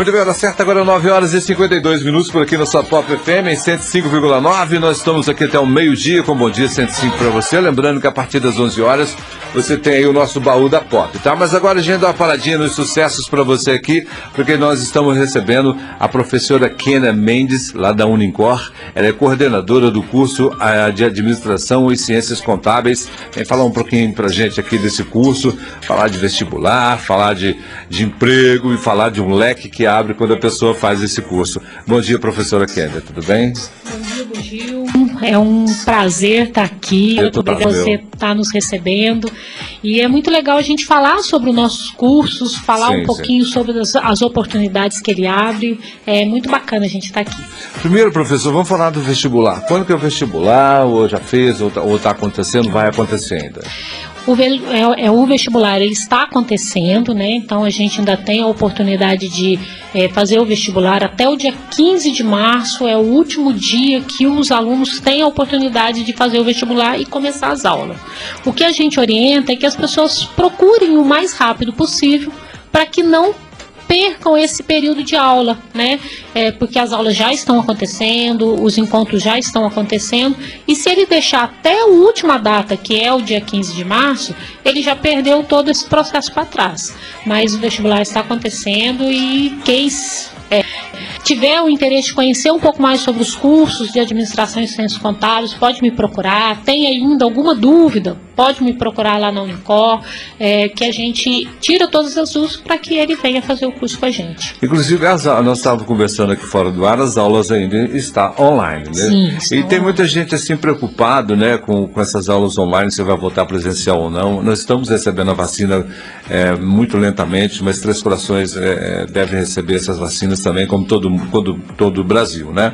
Muito bem, hora certa agora 9 horas e 52 minutos por aqui no sua Pop FM em 105,9. Nós estamos aqui até o meio-dia com Bom Dia 105 para você. Lembrando que a partir das 11 horas você tem aí o nosso baú da Pop, tá? Mas agora a gente dá uma paradinha nos sucessos para você aqui, porque nós estamos recebendo a professora Kena Mendes, lá da Unincor. Ela é coordenadora do curso ah, de Administração e Ciências Contábeis. Vem falar um pouquinho para gente aqui desse curso, falar de vestibular, falar de, de emprego e falar de um leque que abre quando a pessoa faz esse curso. Bom dia, professora Kenda, tudo bem? Bom dia, Gil. É um prazer estar aqui, Eu obrigada você estar nos recebendo. E é muito legal a gente falar sobre os nossos cursos, falar Sim, um pouquinho sobre as, as oportunidades que ele abre. É muito bacana a gente estar aqui. Primeiro, professor, vamos falar do vestibular. Quando que é o vestibular? Ou já fez, ou está acontecendo, vai acontecer ainda? O, é, é o vestibular, ele está acontecendo, né? Então a gente ainda tem a oportunidade de é, fazer o vestibular até o dia 15 de março, é o último dia que os alunos têm a oportunidade de fazer o vestibular e começar as aulas. O que a gente orienta é que as pessoas procurem o mais rápido possível para que não percam esse período de aula, né? É, porque as aulas já estão acontecendo, os encontros já estão acontecendo, e se ele deixar até a última data, que é o dia 15 de março, ele já perdeu todo esse processo para trás. Mas o vestibular está acontecendo e quem é, tiver o interesse de conhecer um pouco mais sobre os cursos de administração e ciências contábeis, pode me procurar. Tem ainda alguma dúvida? Pode me procurar lá na Unicor, é, que a gente tira todas as dúvidas para que ele venha fazer o curso com a gente. Inclusive, as, nós estávamos conversando aqui fora do ar, as aulas ainda estão online, né? Sim, e tem online. muita gente assim preocupado, né, com, com essas aulas online, se vai voltar presencial ou não. Nós estamos recebendo a vacina é, muito lentamente, mas Três Corações é, é, deve receber essas vacinas também, como todo, todo, todo o Brasil, né?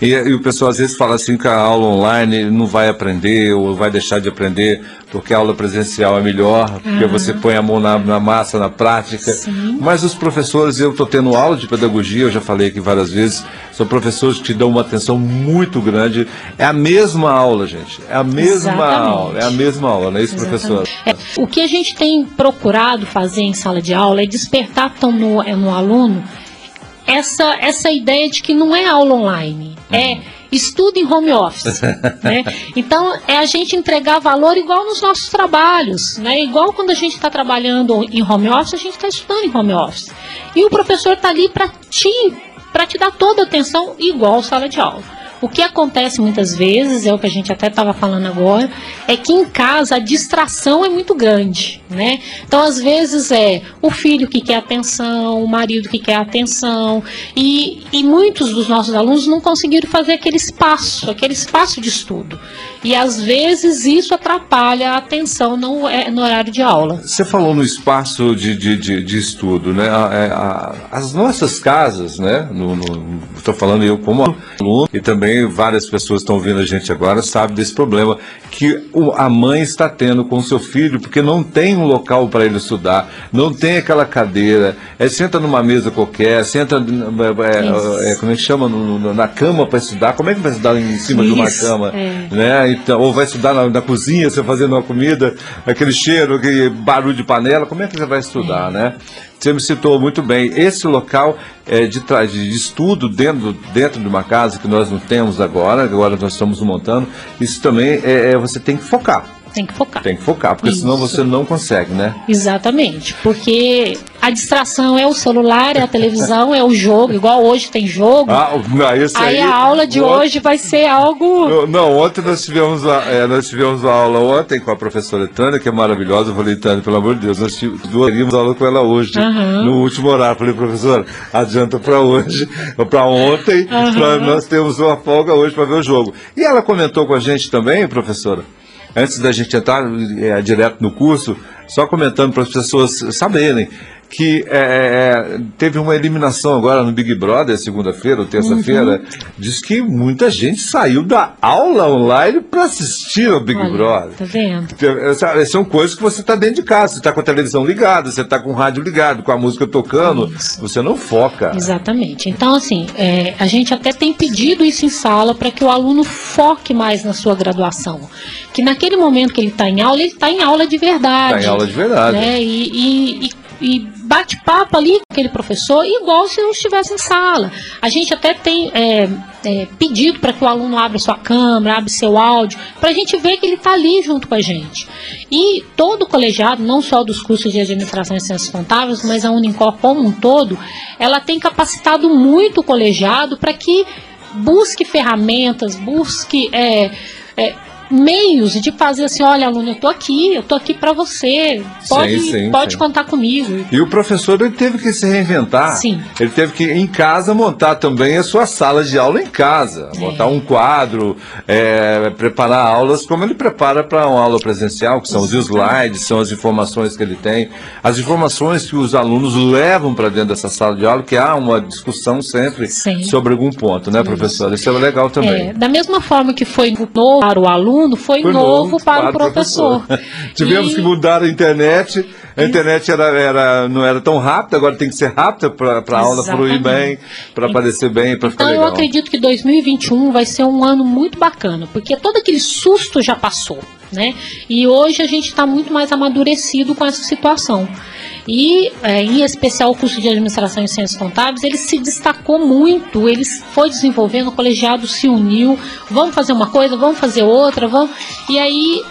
E, e o pessoal às vezes fala assim que a aula online não vai aprender ou vai deixar de aprender porque a aula presencial é melhor, porque você põe a mão na, na massa, na prática. Sim. Mas os professores, eu estou tendo aula de pedagogia, eu já falei aqui várias vezes, são professores que dão uma atenção muito grande. É a mesma aula, gente. É a mesma Exatamente. aula. É a mesma aula, não é isso, professor? É, o que a gente tem procurado fazer em sala de aula é despertar tão no, é, no aluno essa, essa ideia de que não é aula online, é estudo em home office. né? Então, é a gente entregar valor igual nos nossos trabalhos, né? igual quando a gente está trabalhando em home office, a gente está estudando em home office. E o professor está ali para te, para te dar toda a atenção igual sala de aula. O que acontece muitas vezes, é o que a gente até estava falando agora, é que em casa a distração é muito grande, né? Então, às vezes, é o filho que quer atenção, o marido que quer atenção, e, e muitos dos nossos alunos não conseguiram fazer aquele espaço, aquele espaço de estudo. E, às vezes, isso atrapalha a atenção no, é, no horário de aula. Você falou no espaço de, de, de, de estudo, né? A- é, a- as nossas casas, né? Estou falando eu como aluno e também várias pessoas estão ouvindo a gente agora sabem desse problema que o- a mãe está tendo com o seu filho porque não tem um local para ele estudar, não tem aquela cadeira, é, senta numa mesa qualquer, senta é, é, é, como é que chama no- no- na cama para estudar. Como é que vai estudar em cima de uma Isso, cama, né? Então, ou vai estudar na, na cozinha, você fazendo uma comida, aquele cheiro, aquele barulho de panela, como é que você vai estudar, né? Você me citou muito bem, esse local é, de, de estudo dentro, dentro de uma casa que nós não temos agora, agora nós estamos montando, isso também é, é- você tem que focar, Tem que focar. tem que focar, porque senão Isso. você não consegue, né? Exatamente, porque a distração é o celular, é a televisão, é o jogo, igual hoje tem jogo. Ah, não, esse aí, aí, a aula de ontem- hoje vai ser algo. Não, Não, ontem nós tivemos, a, é, nós tivemos uma aula ontem com a professora Tânia, que é maravilhosa. Eu falei, Tânia, pelo amor de Deus, nós tivemos teríamos aula com ela hoje, Aham. no último horário. Falei, professora, adianta para hoje, para ontem, Aham. pra nós temos uma folga hoje para ver o jogo. E ela comentou com a gente também, professora, antes da gente entrar é, direto no curso, só comentando para as pessoas saberem que é, é, teve uma eliminação agora no Big Brother, segunda-feira ou terça-feira, Uhum. diz que muita gente saiu da aula online para assistir ao Big Olha, Brother. Tá vendo? São coisas que você está dentro de casa, você está com a televisão ligada, você está com o rádio ligado, com a música tocando, Isso. você não foca. Exatamente. Então, assim, é, a gente até tem pedido isso em sala para que o aluno foque mais na sua graduação. Que naquele momento que ele está em aula, ele está em aula de verdade. Está em aula de verdade. Né? E, e- e- e bate-papo ali com aquele professor, igual se eu estivesse em sala. A gente até tem é, é, pedido para que o aluno abra sua câmera, abra seu áudio, para a gente ver que ele está ali junto com a gente. E todo colegiado, não só dos cursos de administração e ciências contábeis, mas a Unicor como um todo, ela tem capacitado muito o colegiado para que busque ferramentas, busque é, é, meios de fazer assim, olha, aluno, eu tô aqui, eu tô aqui para você, pode, sim, sim, pode sim. contar comigo. E o professor ele teve que se reinventar. Sim. Ele teve que em casa montar também a sua sala de aula em casa, é. montar um quadro, é, preparar aulas como ele prepara para uma aula presencial, que são os slides, são as informações que ele tem, as informações que os alunos levam para dentro dessa sala de aula, que há uma discussão sempre sobre algum ponto, né, professor? Isso é legal também. É, da mesma forma que foi novo para o aluno aluno foi, foi novo, novo, para, o professor. professor. Tivemos e... que mudar a internet. A internet era, era, não era tão rápida, agora tem que ser rápida para a aula fluir bem, para aparecer bem, para ficar então, legal. eu acredito que 2021 vai ser um ano muito bacana, porque todo aquele susto já passou. Né? E hoje a gente está muito mais amadurecido com essa situação. E, é, em especial, o curso de Administração e Ciências Contábeis, ele se destacou muito, ele foi desenvolvendo, o colegiado se uniu, vamos fazer uma coisa, vamos fazer outra, vamos... E aí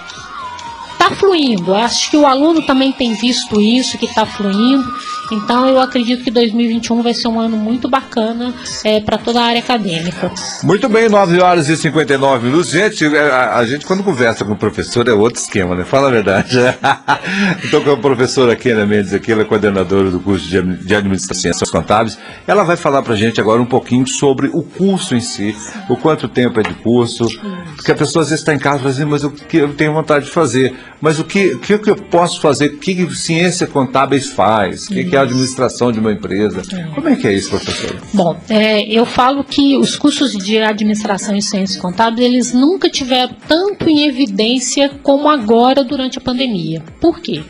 está fluindo. Acho que o aluno também tem visto isso, que está fluindo. Então eu acredito que 2021 vai ser um ano muito bacana é, para toda a área acadêmica. Muito bem, 9 horas e 59 minutos. Gente, é, a, a gente quando conversa com o professor é outro esquema, né? Fala a verdade. Estou com a professora Kena Mendes aqui, ela é coordenadora do curso de, Administração e Ciências Contábeis. Ela vai falar para a gente agora um pouquinho sobre o curso em si, o quanto tempo é de curso, porque a pessoa às vezes está em casa e fala assim, mas o que eu tenho vontade de fazer? Mas o que, o que eu posso fazer? O que ciência contábeis faz? O que, que a administração de uma empresa? Como é que é isso, professor? Bom, é, eu falo que os cursos de administração e ciências contábeis, eles nunca tiveram tanto em evidência como agora durante a pandemia. Por quê?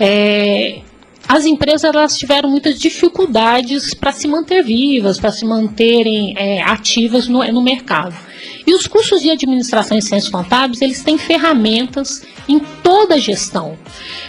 É, as empresas elas tiveram muitas dificuldades para se manter vivas, para se manterem é, ativas no, no mercado. E os cursos de administração e ciências contábeis, eles têm ferramentas em toda a gestão.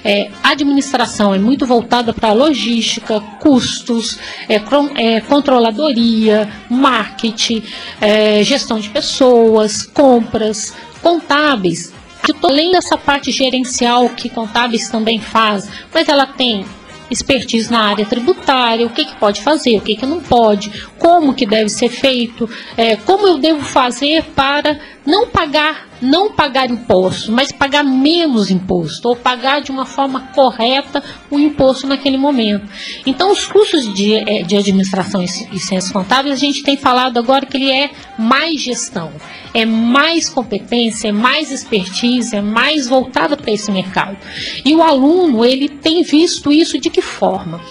É, a administração é muito voltada para logística, custos, é, é, controladoria, marketing, é, gestão de pessoas, compras, contábeis. Além dessa parte gerencial que contábeis também faz, mas ela tem expertise na área tributária, o que, que pode fazer, o que, que não pode, como que deve ser feito, é, como eu devo fazer para não pagar não pagar imposto, mas pagar menos imposto, ou pagar de uma forma correta o imposto naquele momento. Então, os cursos de, é, de administração e ciências contábeis, a gente tem falado agora que ele é mais gestão, é mais competência, é mais expertise, é mais voltada para esse mercado. E o aluno, ele tem visto isso de que forma?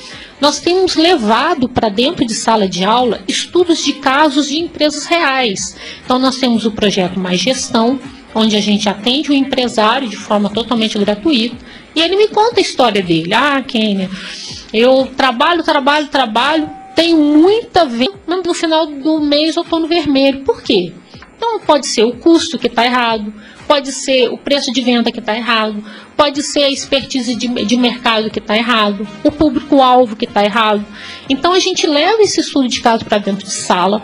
Nós temos levado para dentro de sala de aula estudos de casos de empresas reais. Então, nós temos o projeto Mais Gestão, onde a gente atende o empresário de forma totalmente gratuita. E ele me conta a história dele. Ah, Kênia, eu trabalho, trabalho, trabalho, tenho muita venda, mas no final do mês eu estou no vermelho. Por quê? Então, pode ser o custo que está errado, pode ser o preço de venda que está errado, pode ser a expertise de, de mercado que está errado, o público-alvo que está errado. Então a gente leva esse estudo de caso para dentro de sala,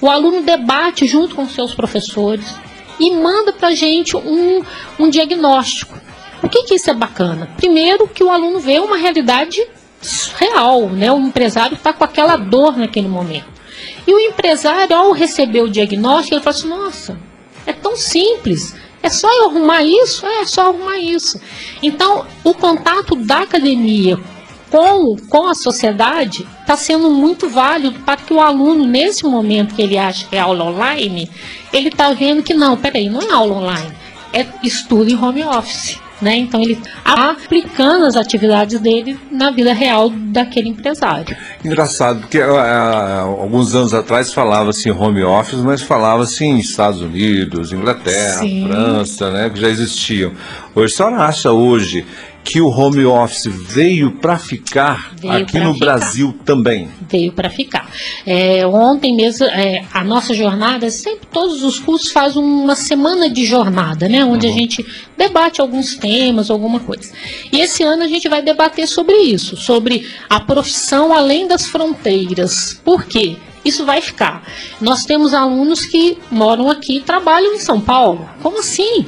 o aluno debate junto com seus professores e manda para a gente um, um diagnóstico. O que, que isso é bacana? Primeiro que o aluno vê uma realidade real, né? O empresário está com aquela dor naquele momento. E o empresário, ao receber o diagnóstico, ele fala assim, nossa, é tão simples. É só eu arrumar isso? É, é só arrumar isso. Então, o contato da academia com, com a sociedade está sendo muito válido para que o aluno, nesse momento que ele acha que é aula online, ele está vendo que não, peraí, não é aula online, é estudo em home office. Né? Então ele está aplicando as atividades dele na vida real daquele empresário. Engraçado, porque uh, alguns anos atrás falava-se home office, mas falava-se em Estados Unidos, Inglaterra, Sim. França, né, que já existiam. Hoje, senhora acha hoje que o home office veio para ficar Veio aqui no ficar. Brasil também. veio para ficar. É, ontem mesmo, é, a nossa jornada, sempre todos os cursos fazem uma semana de jornada, né? Onde a gente debate alguns temas, alguma coisa. E esse ano a gente vai debater sobre isso, sobre a profissão além das fronteiras. Por quê? Isso vai ficar. Nós temos alunos que moram aqui e trabalham em São Paulo. Como assim?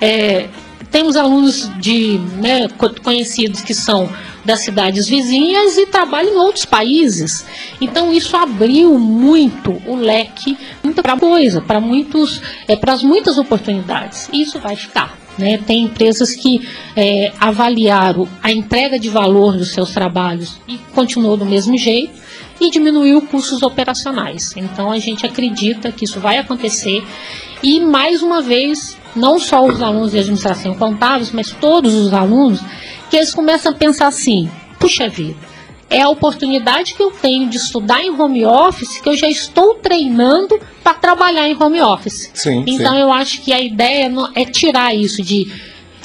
É, temos alunos de né, co- conhecidos que são das cidades vizinhas e trabalham em outros países. Então isso abriu muito o leque para coisa, para muitos, é, para as muitas oportunidades. E isso vai ficar. Né? Tem empresas que é, avaliaram a entrega de valor dos seus trabalhos e continuou do mesmo jeito e diminuiu custos operacionais. Então a gente acredita que isso vai acontecer e mais uma vez, não só os alunos de administração contábeis, mas todos os alunos, que eles começam a pensar assim: puxa vida, é a oportunidade que eu tenho de estudar em home office que eu já estou treinando para trabalhar em home office. Sim, Então sim. eu acho que a ideia é tirar isso de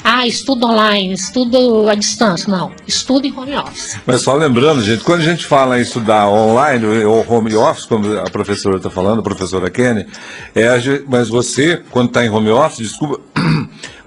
ah, estudo online, estudo à distância. Não, estudo em home office. Mas só lembrando, gente, quando a gente fala em estudar online ou home office, como a professora está falando, a professora Kenny, é mas você, quando está em home office, desculpa,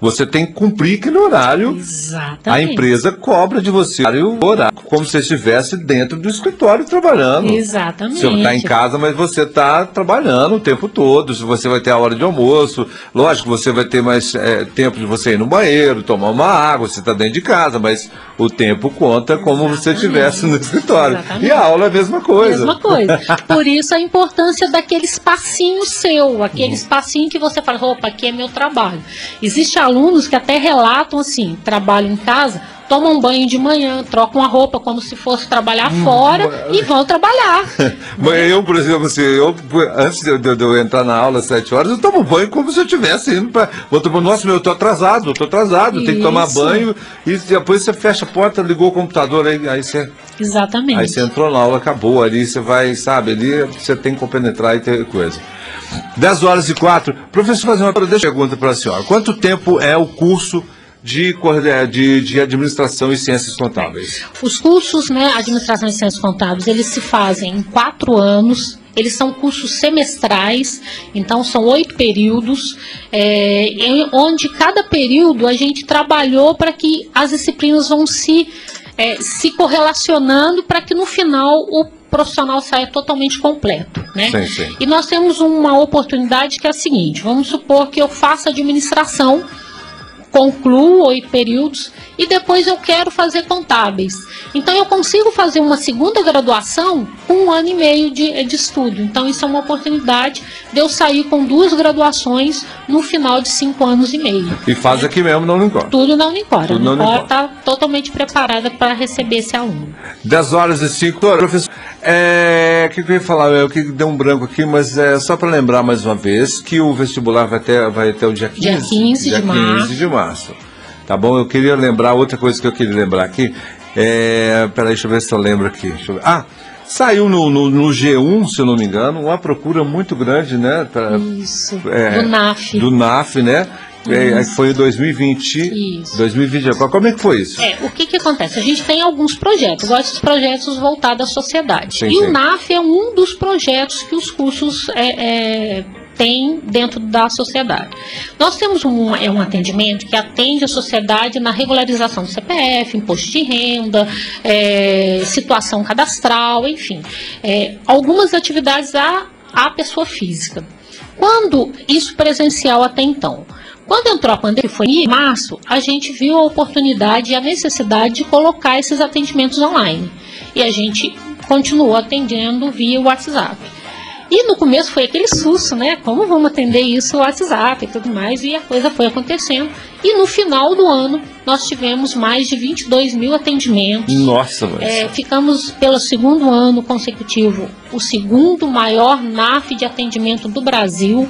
você tem que cumprir aquele horário. Exatamente. A empresa cobra de você o horário, como se você estivesse dentro do escritório trabalhando. Exatamente. Você está em casa, mas você está trabalhando o tempo todo. Se Você vai ter a hora de almoço. Lógico, você vai ter mais é, tempo de você ir no banheiro, tomar uma água. Você está dentro de casa, mas o tempo conta como você Exatamente. estivesse no escritório. Exatamente. E a aula é a mesma coisa. Mesma coisa. Por isso a importância daquele espacinho seu, aquele Uhum. espacinho que você fala, opa, aqui é meu trabalho. Existem alunos que até relatam assim, trabalham em casa, tomam um banho de manhã, trocam a roupa como se fosse trabalhar Hum, fora e vão trabalhar. Mas eu, por exemplo, assim, eu, antes de, de- de eu entrar na aula às 7 horas, eu tomo banho como se eu estivesse indo para. Vou tomar, nossa, meu, eu tô atrasado, eu tô atrasado, tem que tomar Isso. banho. E depois você fecha a porta, ligou o computador, aí, aí você. Exatamente. Aí você entrou na aula, acabou. Ali você vai, sabe, ali você tem que compenetrar e ter coisa. 10 horas e 4. Professor, fazer uma pergunta para a senhora. Quanto tempo é o curso de, de, de administração e ciências contábeis? Os cursos, né, Administração e Ciências Contábeis, eles se fazem em quatro anos. Eles são cursos semestrais, então são oito períodos, é, onde cada período a gente trabalhou para que as disciplinas vão se, é, se correlacionando para que no final o profissional saia totalmente completo. Né? Sim, sim. E nós temos uma oportunidade que é a seguinte: vamos supor que eu faça administração concluo oito períodos e depois eu quero fazer contábeis. Então eu consigo fazer uma segunda graduação com um ano e meio de, de estudo. Então isso é uma oportunidade de eu sair com duas graduações no final de cinco anos e meio. E faz aqui mesmo, não Unicor. Tudo na Unicor. Tudo na a Unicor. está totalmente preparada para receber esse aluno. 10 horas e 5. Professor, é, o que, que eu ia falar? Eu que deu um branco aqui, mas é só para lembrar mais uma vez que o vestibular vai ter, vai ter o dia 15, Dia 15 de dia março. 15 de março. Tá bom? Eu queria lembrar, outra coisa que eu queria lembrar aqui. É, peraí, deixa eu ver se eu lembro aqui. Eu. Ah, saiu no, no, no G1, se eu não me engano, uma procura muito grande, né? pra- Isso. é, do NAF. Do NAF, né? É, foi em 2020. Isso. 2020. Como é que foi isso? É, o que que acontece? A gente tem alguns projetos, esses projetos voltados à sociedade. Sim, e sim. o NAF é um dos projetos que os cursos é, é, têm dentro da sociedade. Nós temos um, é um atendimento que atende a sociedade na regularização do CPF, imposto de renda, é, situação cadastral, enfim. É, algumas atividades à, à pessoa física. Quando isso presencial até então? Quando entrou a pandemia, foi em março, a gente viu a oportunidade e a necessidade de colocar esses atendimentos online. E a gente continuou atendendo via WhatsApp. E no começo foi aquele susto, né? Como vamos atender isso no WhatsApp e tudo mais, e a coisa foi acontecendo. E no final do ano, nós tivemos mais de 22 mil atendimentos. Nossa, mas... É, ficamos pelo segundo ano consecutivo o segundo maior NAF de atendimento do Brasil.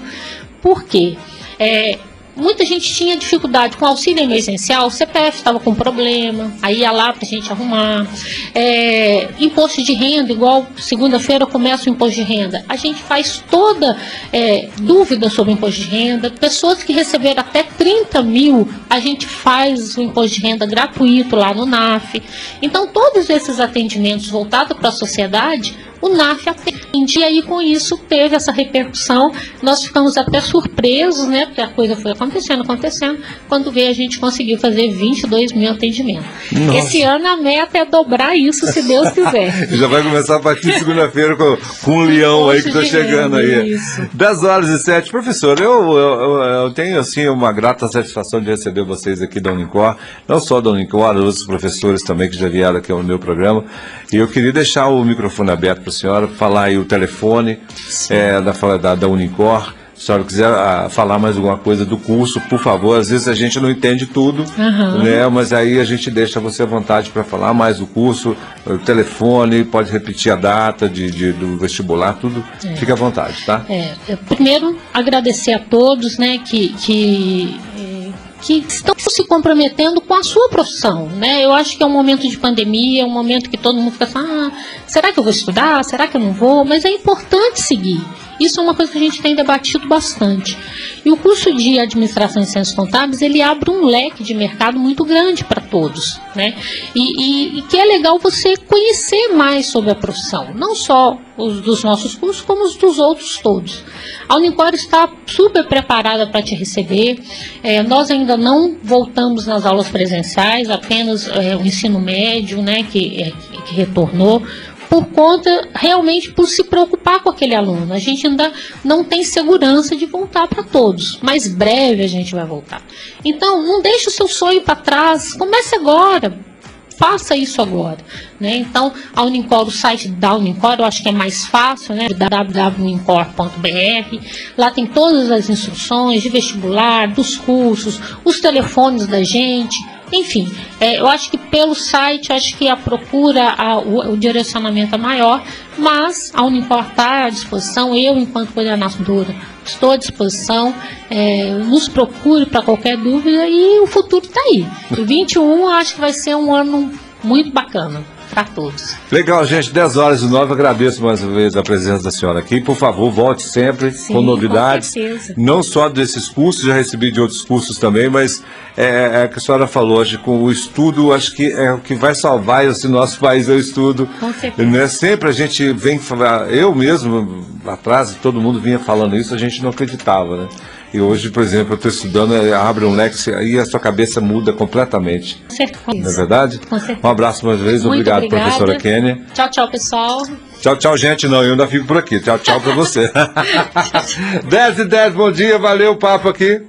Por quê? É, muita gente tinha dificuldade com auxílio emergencial, o CPF estava com problema, aí ia lá para a gente arrumar. É, imposto de renda, igual segunda-feira começa o imposto de renda. A gente faz toda é, dúvida sobre o imposto de renda. Pessoas que receberam até 30 mil, a gente faz o imposto de renda gratuito lá no NAF. Então, todos esses atendimentos voltados para a sociedade, o NAF atende e aí com isso teve essa repercussão. Nós ficamos até surpresos, né? Porque a coisa foi acontecendo, acontecendo. Quando veio a gente conseguiu fazer 22 mil atendimentos. Nossa. Esse ano a meta é dobrar isso, se Deus quiser. Já vai começar a partir de segunda-feira com, com um leão aí que está chegando aí. Isso. 10 horas e 7. Professor, eu, eu, eu, tenho assim uma grata satisfação de receber vocês aqui da Unicor, não só da Unicor, outros professores também que já vieram aqui ao meu programa. E eu queria deixar o microfone aberto para a senhora, falar aí o telefone é, da, da, da Unicor. Se a senhora quiser a, ah, falar mais alguma coisa do curso, por favor. Às vezes a gente não entende tudo, uhum. né? mas aí a gente deixa você à vontade para falar mais do curso, o telefone, pode repetir a data de, de do vestibular, tudo. É. Fique à vontade, tá? É. Primeiro, agradecer a todos né, que, que que estão se comprometendo com a sua profissão, né? Eu acho que é um momento de pandemia, é um momento que todo mundo fica assim, ah, será que eu vou estudar? Será que eu não vou? Mas é importante seguir. Isso é uma coisa que a gente tem debatido bastante. E o curso de Administração e Ciências Contábeis, ele abre um leque de mercado muito grande para todos, né? E, e, e, que é legal você conhecer mais sobre a profissão, não só os dos nossos cursos, como os dos outros todos. A Unicor está super preparada para te receber. É, nós ainda não voltamos nas aulas presenciais, apenas é, o ensino médio, né, que, é, que retornou por conta realmente por se preocupar com aquele aluno. A gente ainda não tem segurança de voltar para todos, mas breve a gente vai voltar. Então, não deixe o seu sonho para trás, comece agora. Faça isso agora, né? Então, a Unicor, o site da Unicor, eu acho que é mais fácil, né? www.unicor.br. Lá tem todas as instruções de vestibular, dos cursos, os telefones da gente, enfim, é, eu acho que pelo site, acho que a procura, a, o, o, direcionamento é maior, mas a Unicor está à disposição, eu, enquanto coordenadora, estou à disposição, é, nos procure para qualquer dúvida e o futuro está aí. E 21 acho que vai ser um ano muito bacana para todos. Legal, gente. 10 horas e 9. Agradeço mais uma vez a presença da senhora aqui. Por favor, volte sempre Sim, com novidades. Com não só desses cursos, já recebi de outros cursos também, mas é, é que a senhora falou hoje, com o estudo, acho que é o que vai salvar esse nosso país é o estudo. Com certeza. Né? Sempre a gente vem falar, eu mesmo, atrás, todo mundo vinha falando isso, a gente não acreditava, né? E hoje, por exemplo, eu estou estudando, é, abre um leque e a sua cabeça muda completamente. Com certeza. Não é verdade? Com certeza. Um abraço mais uma vez, Muito obrigado, obrigada. professora Kênia. Tchau, tchau, pessoal. Tchau, tchau, gente. Não, eu ainda fico por aqui. Tchau, tchau para você. 10 e 10, bom dia, valeu o papo aqui.